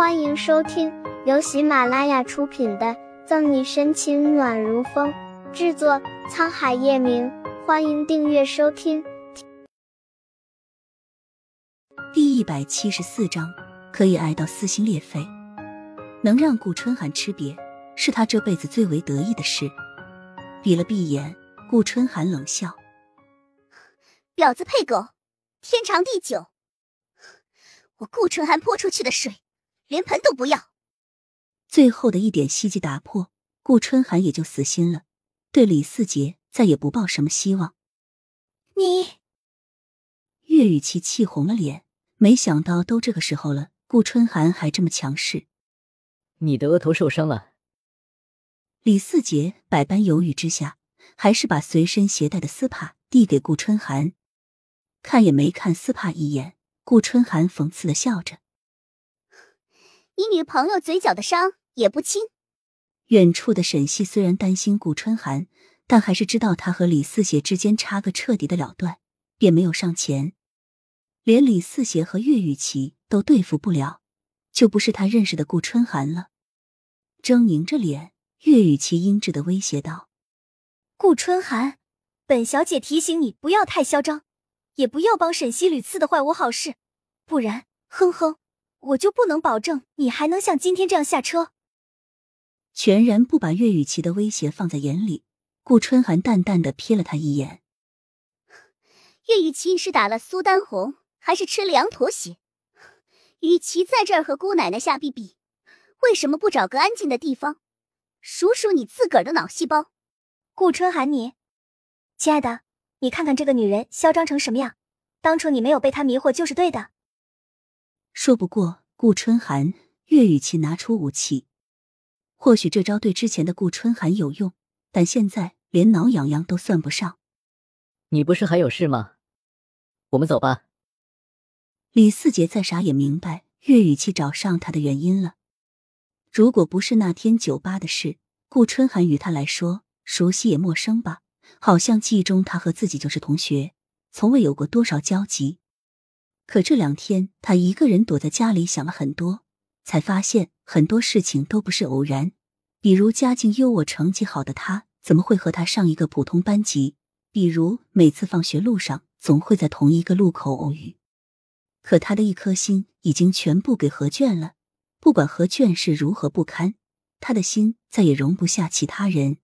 欢迎收听由喜马拉雅出品的《赠你深情暖如风》，制作沧海夜明。欢迎订阅收听。第一百七十四章，可以爱到撕心裂肺，能让顾春寒吃瘪，是他这辈子最为得意的事。闭了闭眼，顾春寒冷笑：“婊子配狗，天长地久。我顾春寒泼出去的水。”连盆都不要。最后的一点希冀打破，顾春寒也就死心了，对李四杰再也不抱什么希望。你，岳雨琪气红了脸，没想到都这个时候了，顾春寒还这么强势。你的额头受伤了。李四杰百般犹豫之下，还是把随身携带的丝帕递给顾春寒，看也没看丝帕一眼。顾春寒讽刺的笑着。你女朋友嘴角的伤也不轻。远处的沈西虽然担心顾春寒，但还是知道他和李四邪之间差个彻底的了断，便没有上前。连李四邪和岳雨琪都对付不了，就不是他认识的顾春寒了。狰狞着脸，岳雨琪阴质的威胁道：“顾春寒，本小姐提醒你不要太嚣张，也不要帮沈西屡次的坏我好事，不然，哼哼。”我就不能保证你还能像今天这样下车。全然不把岳雨琪的威胁放在眼里，顾春寒淡淡的瞥了他一眼。岳雨琪是打了苏丹红，还是吃了羊驼血？与其在这儿和姑奶奶瞎逼逼，为什么不找个安静的地方，数数你自个儿的脑细胞？顾春寒，你，亲爱的，你看看这个女人嚣张成什么样，当初你没有被她迷惑就是对的。说不过顾春寒，岳雨琪拿出武器。或许这招对之前的顾春寒有用，但现在连挠痒痒都算不上。你不是还有事吗？我们走吧。李四杰再傻也明白岳雨琪找上他的原因了。如果不是那天酒吧的事，顾春寒与他来说熟悉也陌生吧？好像记忆中他和自己就是同学，从未有过多少交集。可这两天，他一个人躲在家里想了很多，才发现很多事情都不是偶然。比如家境优渥、成绩好的他，怎么会和他上一个普通班级？比如每次放学路上，总会在同一个路口偶遇。可他的一颗心已经全部给何卷了，不管何卷是如何不堪，他的心再也容不下其他人。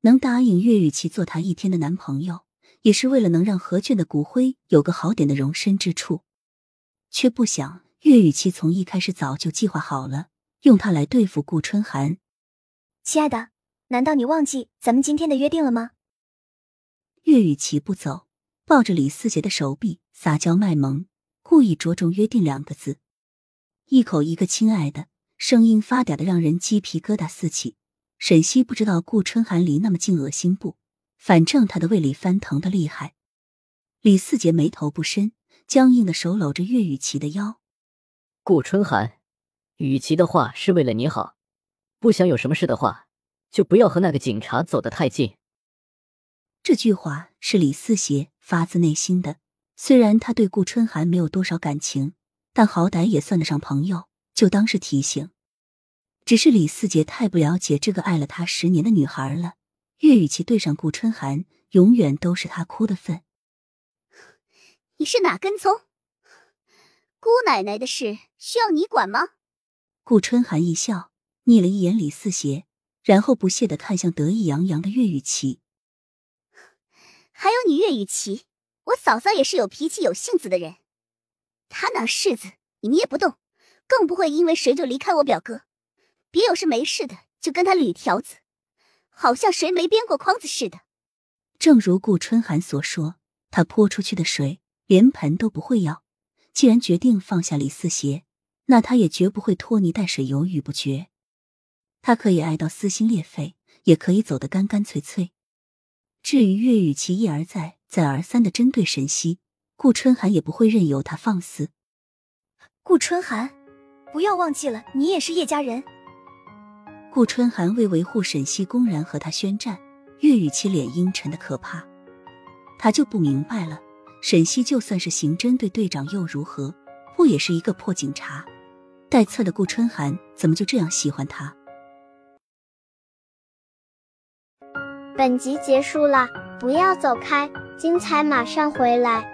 能答应岳雨琪做他一天的男朋友。也是为了能让何俊的骨灰有个好点的容身之处，却不想岳雨琪从一开始早就计划好了，用他来对付顾春寒。亲爱的，难道你忘记咱们今天的约定了吗？岳雨琪不走，抱着李四杰的手臂撒娇卖萌，故意着重“约定”两个字，一口一个亲爱的，声音发嗲的让人鸡皮疙瘩四起。沈西不知道顾春寒离那么近恶心不？反正他的胃里翻腾的厉害，李四杰眉头不深，僵硬的手搂着岳雨琪的腰。顾春寒，雨琪的话是为了你好，不想有什么事的话，就不要和那个警察走得太近。这句话是李四杰发自内心的，虽然他对顾春寒没有多少感情，但好歹也算得上朋友，就当是提醒。只是李四杰太不了解这个爱了他十年的女孩了。岳雨琪对上顾春寒，永远都是他哭的份。你是哪根葱？姑奶奶的事需要你管吗？顾春寒一笑，睨了一眼李四邪，然后不屑的看向得意洋洋的岳雨琪。还有你岳雨琪，我嫂嫂也是有脾气、有性子的人。她那柿子你捏不动，更不会因为谁就离开我表哥。别有事没事的就跟他捋条子。好像谁没编过筐子似的。正如顾春寒所说，他泼出去的水连盆都不会要。既然决定放下李四邪，那他也绝不会拖泥带水、犹豫不决。他可以爱到撕心裂肺，也可以走得干干脆脆。至于岳雨琪一而再、再而三的针对沈西，顾春寒也不会任由他放肆。顾春寒，不要忘记了，你也是叶家人。顾春寒为维护沈西，公然和他宣战。岳雨琪脸阴沉的可怕，他就不明白了。沈西就算是刑侦队队长又如何？不也是一个破警察？待刺的顾春寒怎么就这样喜欢他？本集结束了，不要走开，精彩马上回来。